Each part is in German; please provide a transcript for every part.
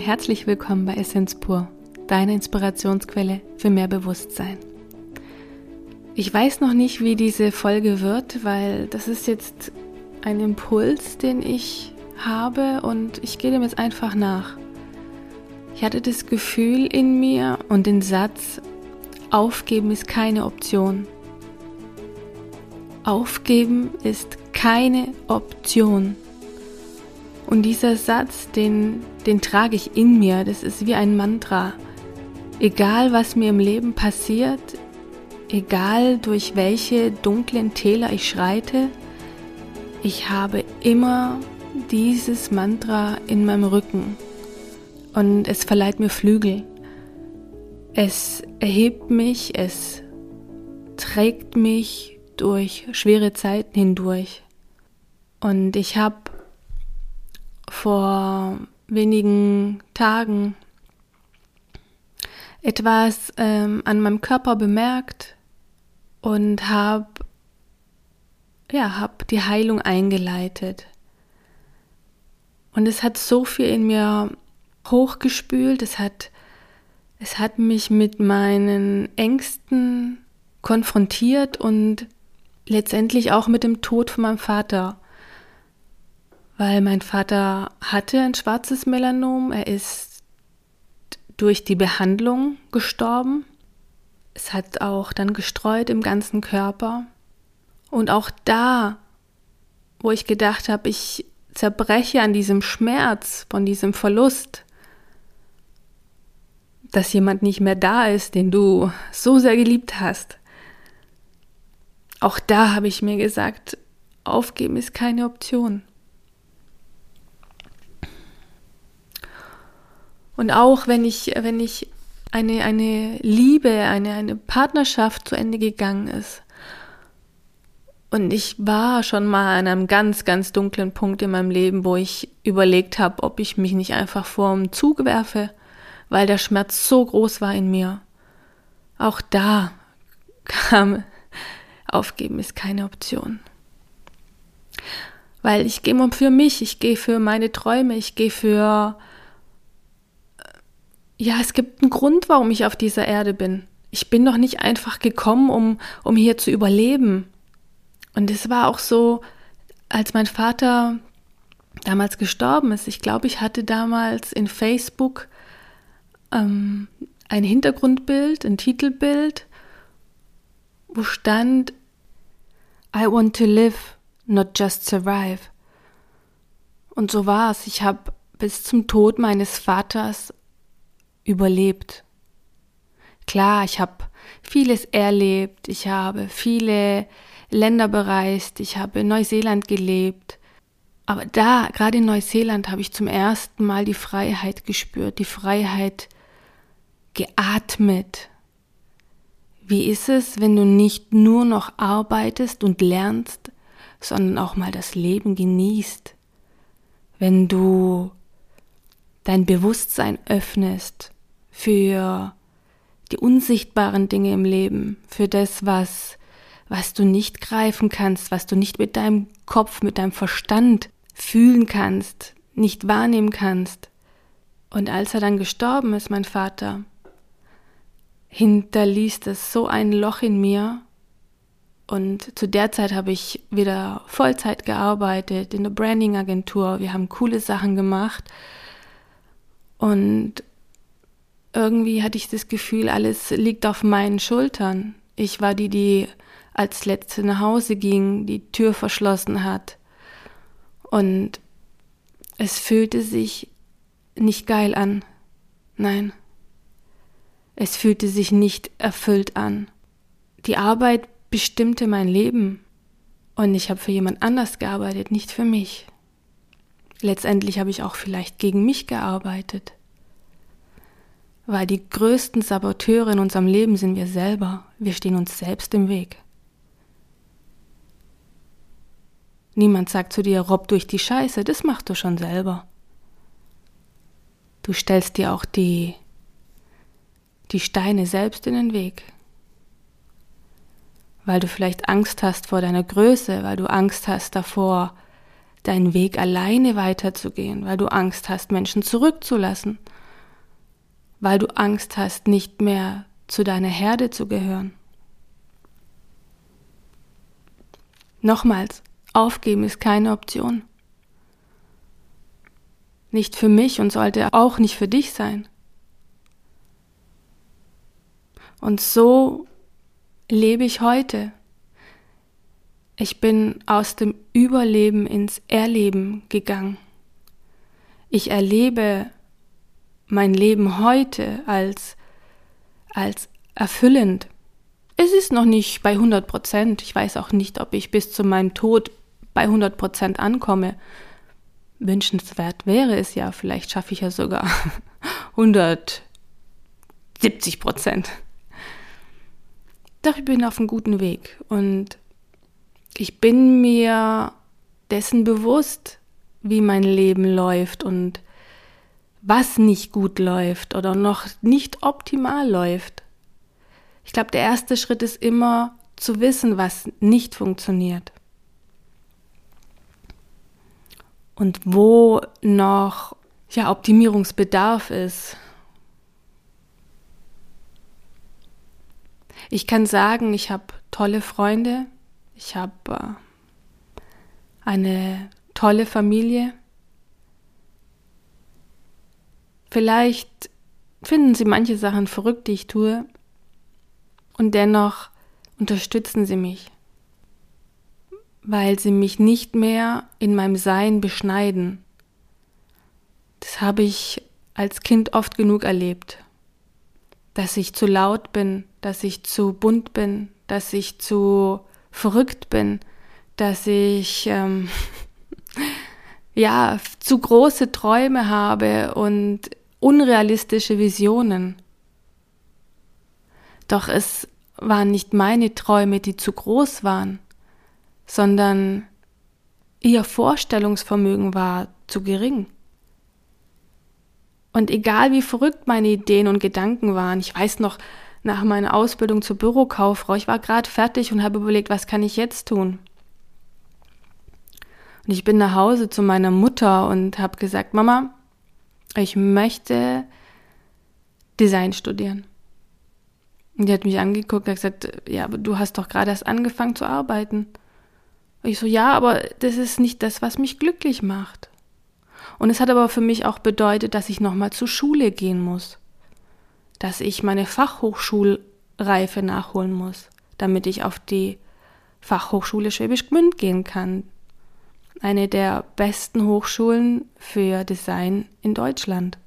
herzlich willkommen bei Essenz Pur, deiner Inspirationsquelle für mehr Bewusstsein. Ich weiß noch nicht, wie diese Folge wird, weil das ist jetzt ein Impuls, den ich habe und ich gehe dem jetzt einfach nach. Ich hatte das Gefühl in mir und den Satz, aufgeben ist keine Option. Aufgeben ist keine Option. Und dieser Satz, den, den trage ich in mir, das ist wie ein Mantra. Egal, was mir im Leben passiert, egal durch welche dunklen Täler ich schreite, ich habe immer dieses Mantra in meinem Rücken und es verleiht mir Flügel. Es erhebt mich, es trägt mich durch schwere Zeiten hindurch. Und ich habe vor wenigen Tagen etwas ähm, an meinem Körper bemerkt und habe ja, hab die Heilung eingeleitet. Und es hat so viel in mir hochgespült, es hat, es hat mich mit meinen Ängsten konfrontiert und letztendlich auch mit dem Tod von meinem Vater weil mein Vater hatte ein schwarzes Melanom. Er ist durch die Behandlung gestorben. Es hat auch dann gestreut im ganzen Körper. Und auch da, wo ich gedacht habe, ich zerbreche an diesem Schmerz, von diesem Verlust, dass jemand nicht mehr da ist, den du so sehr geliebt hast. Auch da habe ich mir gesagt, aufgeben ist keine Option. Und auch wenn ich, wenn ich eine, eine Liebe, eine, eine Partnerschaft zu Ende gegangen ist. Und ich war schon mal an einem ganz, ganz dunklen Punkt in meinem Leben, wo ich überlegt habe, ob ich mich nicht einfach vorm Zug werfe, weil der Schmerz so groß war in mir. Auch da kam, aufgeben ist keine Option. Weil ich gehe für mich, ich gehe für meine Träume, ich gehe für ja, es gibt einen Grund, warum ich auf dieser Erde bin. Ich bin doch nicht einfach gekommen, um, um hier zu überleben. Und es war auch so, als mein Vater damals gestorben ist. Ich glaube, ich hatte damals in Facebook ähm, ein Hintergrundbild, ein Titelbild, wo stand, I want to live, not just survive. Und so war es. Ich habe bis zum Tod meines Vaters überlebt. Klar, ich habe vieles erlebt, ich habe viele Länder bereist, ich habe in Neuseeland gelebt. Aber da, gerade in Neuseeland, habe ich zum ersten Mal die Freiheit gespürt, die Freiheit geatmet. Wie ist es, wenn du nicht nur noch arbeitest und lernst, sondern auch mal das Leben genießt? Wenn du dein Bewusstsein öffnest für die unsichtbaren Dinge im Leben, für das, was, was du nicht greifen kannst, was du nicht mit deinem Kopf, mit deinem Verstand fühlen kannst, nicht wahrnehmen kannst. Und als er dann gestorben ist, mein Vater, hinterließ es so ein Loch in mir. Und zu der Zeit habe ich wieder Vollzeit gearbeitet in der Branding-Agentur. Wir haben coole Sachen gemacht. Und irgendwie hatte ich das Gefühl, alles liegt auf meinen Schultern. Ich war die, die als letzte nach Hause ging, die Tür verschlossen hat. Und es fühlte sich nicht geil an. Nein. Es fühlte sich nicht erfüllt an. Die Arbeit bestimmte mein Leben. Und ich habe für jemand anders gearbeitet, nicht für mich. Letztendlich habe ich auch vielleicht gegen mich gearbeitet. Weil die größten Saboteure in unserem Leben sind wir selber. Wir stehen uns selbst im Weg. Niemand sagt zu dir, robb durch die Scheiße, das machst du schon selber. Du stellst dir auch die, die Steine selbst in den Weg. Weil du vielleicht Angst hast vor deiner Größe, weil du Angst hast davor, deinen Weg alleine weiterzugehen, weil du Angst hast, Menschen zurückzulassen, weil du Angst hast, nicht mehr zu deiner Herde zu gehören. Nochmals, aufgeben ist keine Option. Nicht für mich und sollte auch nicht für dich sein. Und so lebe ich heute. Ich bin aus dem Überleben ins Erleben gegangen. Ich erlebe mein Leben heute als, als erfüllend. Es ist noch nicht bei 100 Prozent. Ich weiß auch nicht, ob ich bis zu meinem Tod bei 100 Prozent ankomme. Wünschenswert wäre es ja. Vielleicht schaffe ich ja sogar 170 Prozent. Doch ich bin auf einem guten Weg und ich bin mir dessen bewusst, wie mein Leben läuft und was nicht gut läuft oder noch nicht optimal läuft. Ich glaube, der erste Schritt ist immer zu wissen, was nicht funktioniert. Und wo noch ja, Optimierungsbedarf ist. Ich kann sagen, ich habe tolle Freunde, ich habe äh, eine tolle Familie, Vielleicht finden Sie manche Sachen verrückt, die ich tue, und dennoch unterstützen Sie mich, weil Sie mich nicht mehr in meinem Sein beschneiden. Das habe ich als Kind oft genug erlebt, dass ich zu laut bin, dass ich zu bunt bin, dass ich zu verrückt bin, dass ich ähm, ja zu große Träume habe und unrealistische Visionen. Doch es waren nicht meine Träume, die zu groß waren, sondern ihr Vorstellungsvermögen war zu gering. Und egal wie verrückt meine Ideen und Gedanken waren, ich weiß noch, nach meiner Ausbildung zur Bürokauffrau, ich war gerade fertig und habe überlegt, was kann ich jetzt tun? Und ich bin nach Hause zu meiner Mutter und habe gesagt, Mama, ich möchte Design studieren. Und die hat mich angeguckt und gesagt, ja, aber du hast doch gerade erst angefangen zu arbeiten. Und ich so, ja, aber das ist nicht das, was mich glücklich macht. Und es hat aber für mich auch bedeutet, dass ich nochmal zur Schule gehen muss. Dass ich meine Fachhochschulreife nachholen muss, damit ich auf die Fachhochschule Schwäbisch Gmünd gehen kann, eine der besten Hochschulen für Design in Deutschland.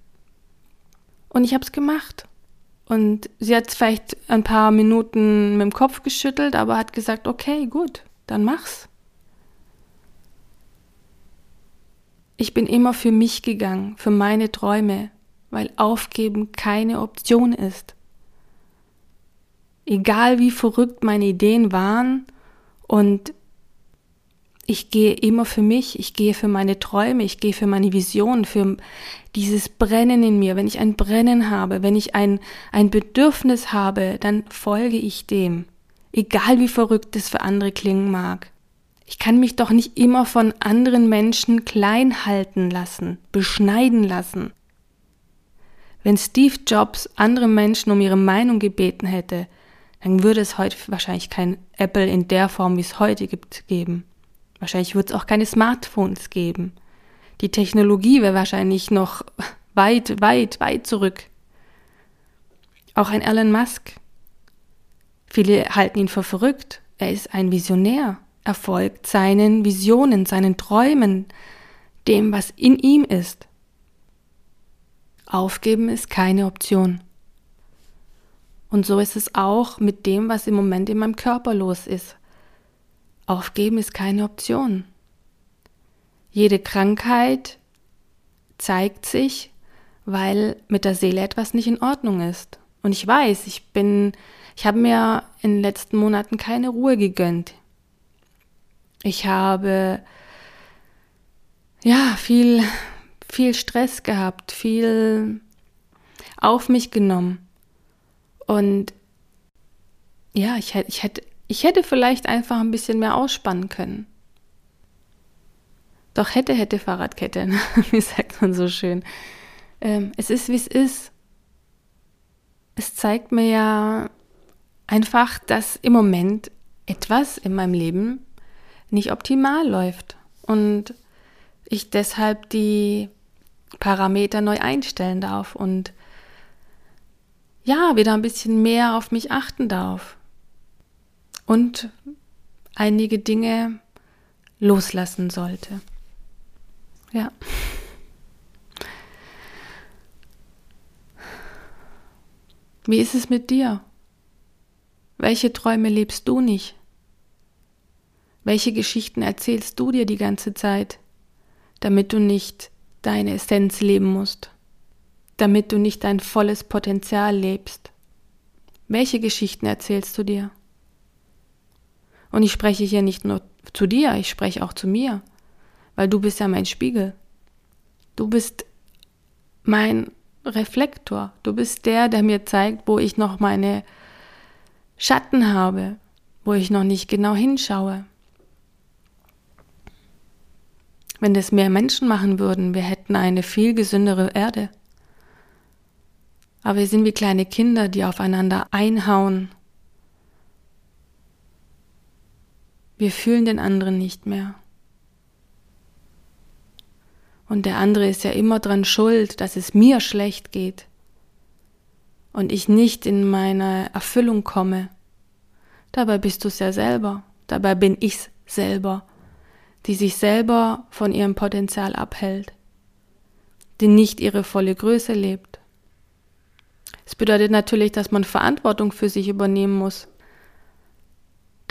Und ich habe es gemacht. Und sie hat vielleicht ein paar Minuten mit dem Kopf geschüttelt, aber hat gesagt, okay, gut, dann mach's. Ich bin immer für mich gegangen, für meine Träume, weil aufgeben keine Option ist. Egal wie verrückt meine Ideen waren und ich gehe immer für mich, ich gehe für meine Träume, ich gehe für meine Vision, für dieses Brennen in mir. Wenn ich ein Brennen habe, wenn ich ein, ein Bedürfnis habe, dann folge ich dem. Egal wie verrückt es für andere klingen mag. Ich kann mich doch nicht immer von anderen Menschen klein halten lassen, beschneiden lassen. Wenn Steve Jobs andere Menschen um ihre Meinung gebeten hätte, dann würde es heute wahrscheinlich kein Apple in der Form, wie es heute gibt, geben. Wahrscheinlich wird es auch keine Smartphones geben. Die Technologie wäre wahrscheinlich noch weit, weit, weit zurück. Auch ein Elon Musk. Viele halten ihn für verrückt. Er ist ein Visionär. Er folgt seinen Visionen, seinen Träumen, dem, was in ihm ist. Aufgeben ist keine Option. Und so ist es auch mit dem, was im Moment in meinem Körper los ist. Aufgeben ist keine Option. Jede Krankheit zeigt sich, weil mit der Seele etwas nicht in Ordnung ist. Und ich weiß, ich bin, ich habe mir in den letzten Monaten keine Ruhe gegönnt. Ich habe ja viel, viel Stress gehabt, viel auf mich genommen. Und ja, ich hätte, ich hätte ich hätte vielleicht einfach ein bisschen mehr ausspannen können. Doch hätte, hätte Fahrradkette, wie sagt man so schön. Ähm, es ist, wie es ist. Es zeigt mir ja einfach, dass im Moment etwas in meinem Leben nicht optimal läuft und ich deshalb die Parameter neu einstellen darf und ja, wieder ein bisschen mehr auf mich achten darf und einige Dinge loslassen sollte. Ja. Wie ist es mit dir? Welche Träume lebst du nicht? Welche Geschichten erzählst du dir die ganze Zeit, damit du nicht deine Essenz leben musst? Damit du nicht dein volles Potenzial lebst? Welche Geschichten erzählst du dir? Und ich spreche hier nicht nur zu dir, ich spreche auch zu mir, weil du bist ja mein Spiegel. Du bist mein Reflektor. Du bist der, der mir zeigt, wo ich noch meine Schatten habe, wo ich noch nicht genau hinschaue. Wenn das mehr Menschen machen würden, wir hätten eine viel gesündere Erde. Aber wir sind wie kleine Kinder, die aufeinander einhauen. Wir fühlen den anderen nicht mehr. Und der andere ist ja immer dran schuld, dass es mir schlecht geht und ich nicht in meine Erfüllung komme. Dabei bist du es ja selber. Dabei bin ich's selber, die sich selber von ihrem Potenzial abhält, die nicht ihre volle Größe lebt. Es bedeutet natürlich, dass man Verantwortung für sich übernehmen muss,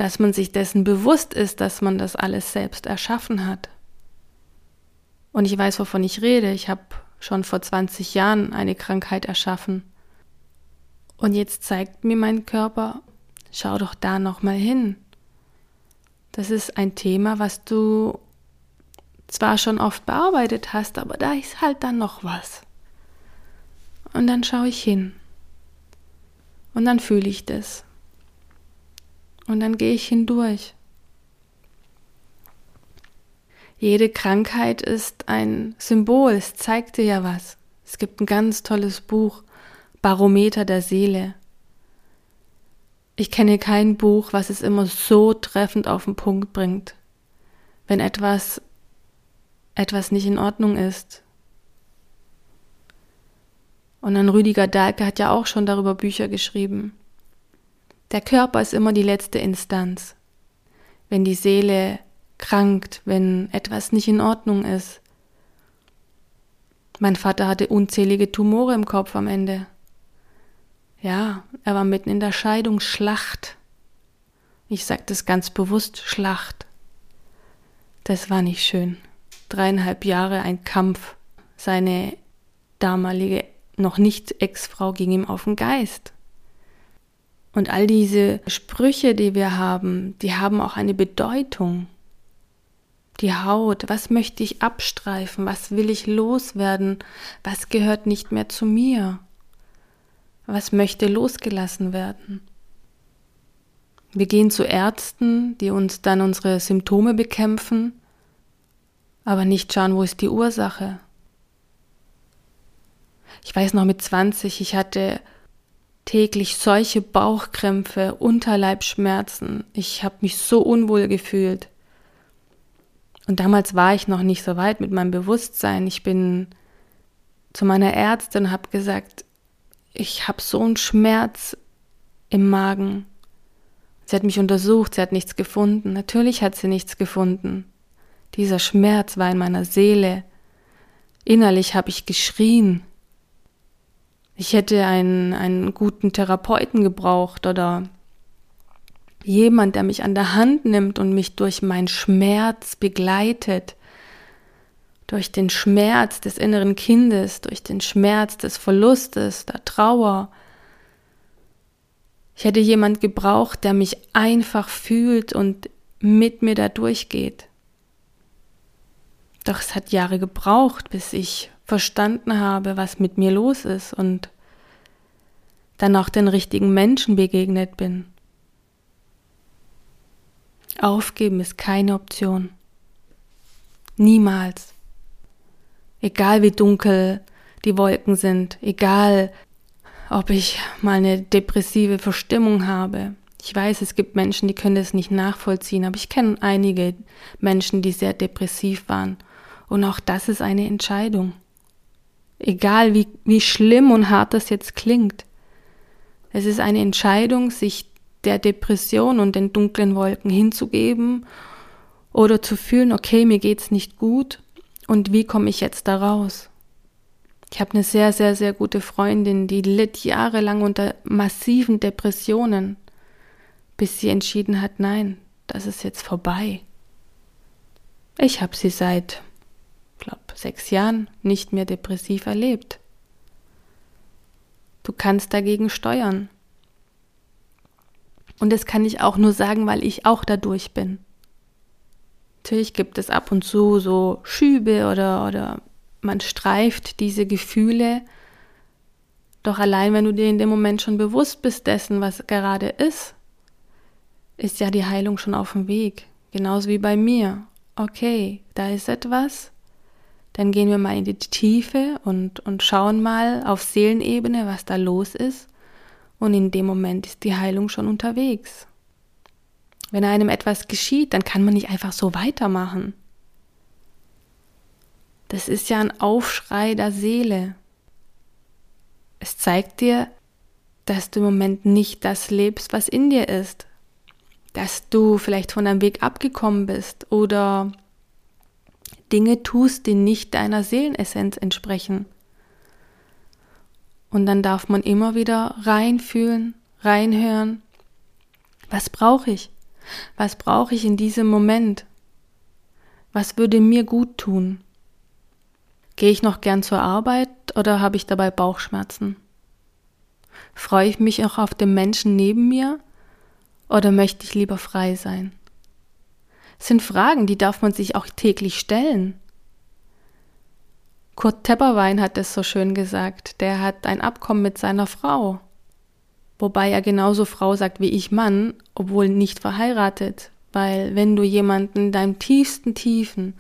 dass man sich dessen bewusst ist, dass man das alles selbst erschaffen hat. Und ich weiß, wovon ich rede. Ich habe schon vor 20 Jahren eine Krankheit erschaffen. Und jetzt zeigt mir mein Körper, schau doch da noch mal hin. Das ist ein Thema, was du zwar schon oft bearbeitet hast, aber da ist halt dann noch was. Und dann schaue ich hin. Und dann fühle ich das. Und dann gehe ich hindurch. Jede Krankheit ist ein Symbol, es zeigt dir ja was. Es gibt ein ganz tolles Buch, Barometer der Seele. Ich kenne kein Buch, was es immer so treffend auf den Punkt bringt, wenn etwas etwas nicht in Ordnung ist. Und dann Rüdiger Dahlke hat ja auch schon darüber Bücher geschrieben. Der Körper ist immer die letzte Instanz. Wenn die Seele krankt, wenn etwas nicht in Ordnung ist. Mein Vater hatte unzählige Tumore im Kopf am Ende. Ja, er war mitten in der Scheidungsschlacht. Ich sage das ganz bewusst, Schlacht. Das war nicht schön. Dreieinhalb Jahre ein Kampf. Seine damalige, noch nicht Ex-Frau ging ihm auf den Geist. Und all diese Sprüche, die wir haben, die haben auch eine Bedeutung die Haut, was möchte ich abstreifen, was will ich loswerden, was gehört nicht mehr zu mir, was möchte losgelassen werden. Wir gehen zu Ärzten, die uns dann unsere Symptome bekämpfen, aber nicht schauen, wo ist die Ursache. Ich weiß noch mit 20, ich hatte täglich solche Bauchkrämpfe, Unterleibschmerzen. Ich habe mich so unwohl gefühlt. Und damals war ich noch nicht so weit mit meinem Bewusstsein. Ich bin zu meiner Ärztin und habe gesagt, ich habe so einen Schmerz im Magen. Sie hat mich untersucht, sie hat nichts gefunden. Natürlich hat sie nichts gefunden. Dieser Schmerz war in meiner Seele. Innerlich habe ich geschrien. Ich hätte einen, einen guten Therapeuten gebraucht oder Jemand, der mich an der Hand nimmt und mich durch meinen Schmerz begleitet, durch den Schmerz des inneren Kindes, durch den Schmerz des Verlustes, der Trauer. Ich hätte jemand gebraucht, der mich einfach fühlt und mit mir da durchgeht. Doch es hat Jahre gebraucht, bis ich verstanden habe, was mit mir los ist und dann auch den richtigen Menschen begegnet bin. Aufgeben ist keine Option. Niemals. Egal wie dunkel die Wolken sind, egal ob ich mal eine depressive Verstimmung habe. Ich weiß, es gibt Menschen, die können das nicht nachvollziehen, aber ich kenne einige Menschen, die sehr depressiv waren. Und auch das ist eine Entscheidung. Egal wie, wie schlimm und hart das jetzt klingt. Es ist eine Entscheidung, sich der Depression und den dunklen Wolken hinzugeben oder zu fühlen, okay, mir geht's nicht gut und wie komme ich jetzt da raus? Ich habe eine sehr, sehr, sehr gute Freundin, die litt jahrelang unter massiven Depressionen, bis sie entschieden hat, nein, das ist jetzt vorbei. Ich habe sie seit, glaube sechs Jahren nicht mehr depressiv erlebt. Du kannst dagegen steuern. Und das kann ich auch nur sagen, weil ich auch dadurch bin. Natürlich gibt es ab und zu so Schübe oder, oder man streift diese Gefühle. Doch allein, wenn du dir in dem Moment schon bewusst bist dessen, was gerade ist, ist ja die Heilung schon auf dem Weg. Genauso wie bei mir. Okay, da ist etwas. Dann gehen wir mal in die Tiefe und, und schauen mal auf Seelenebene, was da los ist. Und in dem Moment ist die Heilung schon unterwegs. Wenn einem etwas geschieht, dann kann man nicht einfach so weitermachen. Das ist ja ein Aufschrei der Seele. Es zeigt dir, dass du im Moment nicht das lebst, was in dir ist. Dass du vielleicht von deinem Weg abgekommen bist oder Dinge tust, die nicht deiner Seelenessenz entsprechen. Und dann darf man immer wieder reinfühlen, reinhören. Was brauche ich? Was brauche ich in diesem Moment? Was würde mir gut tun? Gehe ich noch gern zur Arbeit oder habe ich dabei Bauchschmerzen? Freue ich mich auch auf den Menschen neben mir oder möchte ich lieber frei sein? Sind Fragen, die darf man sich auch täglich stellen. Kurt Tepperwein hat es so schön gesagt, der hat ein Abkommen mit seiner Frau, wobei er genauso Frau sagt wie ich Mann, obwohl nicht verheiratet, weil wenn du jemanden in deinem tiefsten Tiefen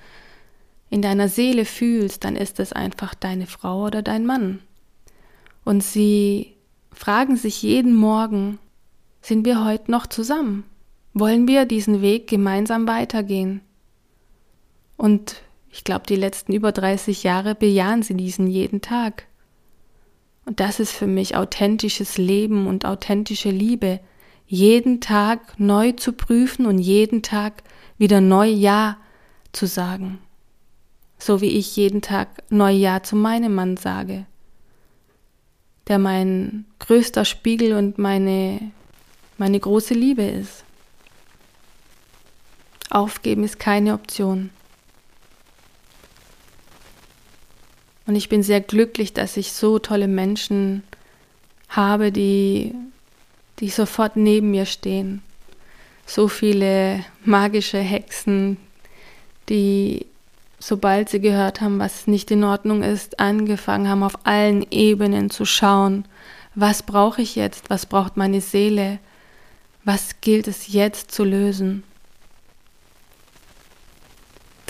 in deiner Seele fühlst, dann ist es einfach deine Frau oder dein Mann. Und sie fragen sich jeden Morgen, sind wir heute noch zusammen? Wollen wir diesen Weg gemeinsam weitergehen? Und ich glaube, die letzten über 30 Jahre bejahen sie diesen jeden Tag. Und das ist für mich authentisches Leben und authentische Liebe, jeden Tag neu zu prüfen und jeden Tag wieder neu Ja zu sagen. So wie ich jeden Tag neu Ja zu meinem Mann sage, der mein größter Spiegel und meine, meine große Liebe ist. Aufgeben ist keine Option. Und ich bin sehr glücklich, dass ich so tolle Menschen habe, die, die sofort neben mir stehen. So viele magische Hexen, die, sobald sie gehört haben, was nicht in Ordnung ist, angefangen haben, auf allen Ebenen zu schauen, was brauche ich jetzt, was braucht meine Seele, was gilt es jetzt zu lösen.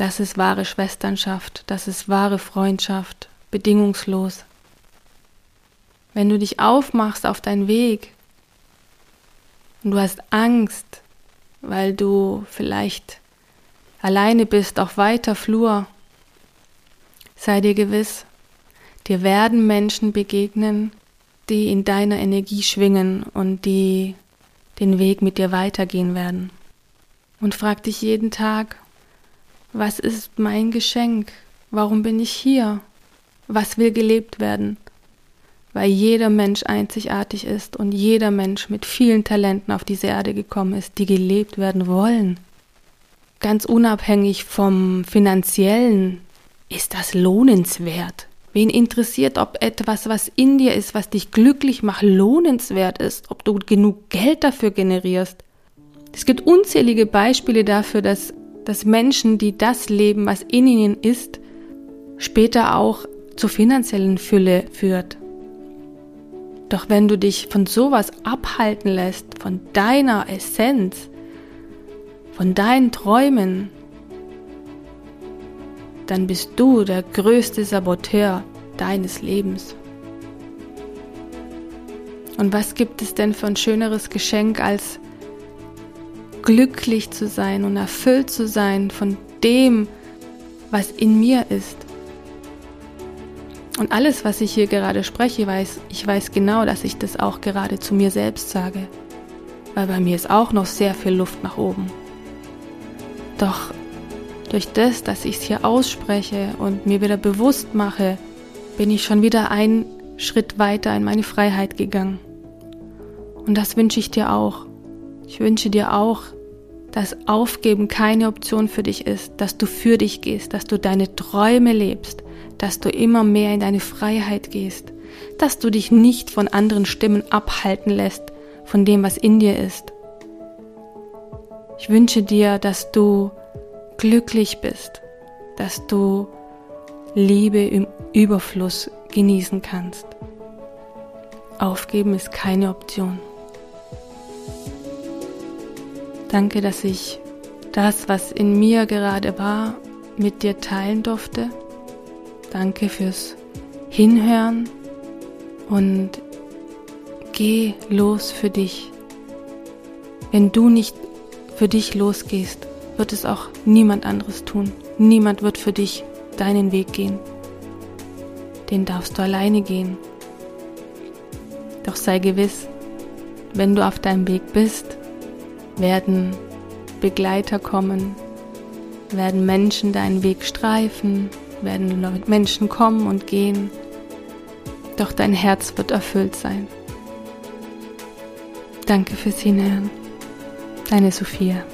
Das ist wahre Schwesternschaft, das ist wahre Freundschaft, bedingungslos. Wenn du dich aufmachst auf deinen Weg und du hast Angst, weil du vielleicht alleine bist auf weiter Flur, sei dir gewiss, dir werden Menschen begegnen, die in deiner Energie schwingen und die den Weg mit dir weitergehen werden. Und frag dich jeden Tag, was ist mein Geschenk? Warum bin ich hier? Was will gelebt werden? Weil jeder Mensch einzigartig ist und jeder Mensch mit vielen Talenten auf diese Erde gekommen ist, die gelebt werden wollen. Ganz unabhängig vom finanziellen ist das lohnenswert. Wen interessiert, ob etwas, was in dir ist, was dich glücklich macht, lohnenswert ist, ob du genug Geld dafür generierst. Es gibt unzählige Beispiele dafür, dass dass Menschen, die das leben, was in ihnen ist, später auch zur finanziellen Fülle führt. Doch wenn du dich von sowas abhalten lässt, von deiner Essenz, von deinen Träumen, dann bist du der größte Saboteur deines Lebens. Und was gibt es denn für ein schöneres Geschenk, als glücklich zu sein und erfüllt zu sein von dem, was in mir ist? Und alles, was ich hier gerade spreche, weiß, ich weiß genau, dass ich das auch gerade zu mir selbst sage, weil bei mir ist auch noch sehr viel Luft nach oben. Doch durch das, dass ich es hier ausspreche und mir wieder bewusst mache, bin ich schon wieder einen Schritt weiter in meine Freiheit gegangen. Und das wünsche ich dir auch. Ich wünsche dir auch, dass Aufgeben keine Option für dich ist, dass du für dich gehst, dass du deine Träume lebst, dass du immer mehr in deine Freiheit gehst, dass du dich nicht von anderen Stimmen abhalten lässt von dem, was in dir ist. Ich wünsche dir, dass du glücklich bist, dass du Liebe im Überfluss genießen kannst. Aufgeben ist keine Option. Danke, dass ich das, was in mir gerade war, mit dir teilen durfte. Danke fürs Hinhören und geh los für dich. Wenn du nicht für dich losgehst, wird es auch niemand anderes tun. Niemand wird für dich deinen Weg gehen. Den darfst du alleine gehen. Doch sei gewiss, wenn du auf deinem Weg bist, werden Begleiter kommen, werden Menschen deinen Weg streifen, werden Menschen kommen und gehen. Doch dein Herz wird erfüllt sein. Danke fürs Hinhören. Deine Sophia.